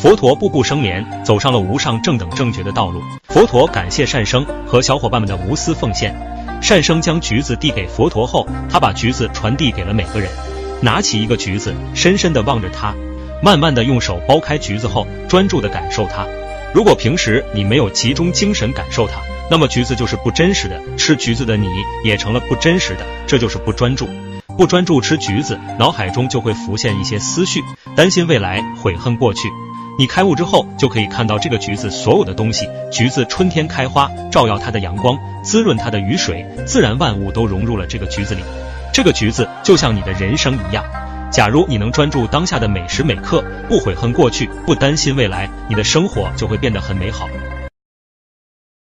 佛陀步步生莲，走上了无上正等正觉的道路。佛陀感谢善生和小伙伴们的无私奉献。善生将橘子递给佛陀后，他把橘子传递给了每个人。拿起一个橘子，深深地望着它，慢慢地用手剥开橘子后，专注地感受它。如果平时你没有集中精神感受它，那么橘子就是不真实的，吃橘子的你也成了不真实的，这就是不专注。不专注吃橘子，脑海中就会浮现一些思绪，担心未来，悔恨过去。你开悟之后，就可以看到这个橘子所有的东西。橘子春天开花，照耀它的阳光，滋润它的雨水，自然万物都融入了这个橘子里。这个橘子就像你的人生一样，假如你能专注当下的每时每刻，不悔恨过去，不担心未来，你的生活就会变得很美好。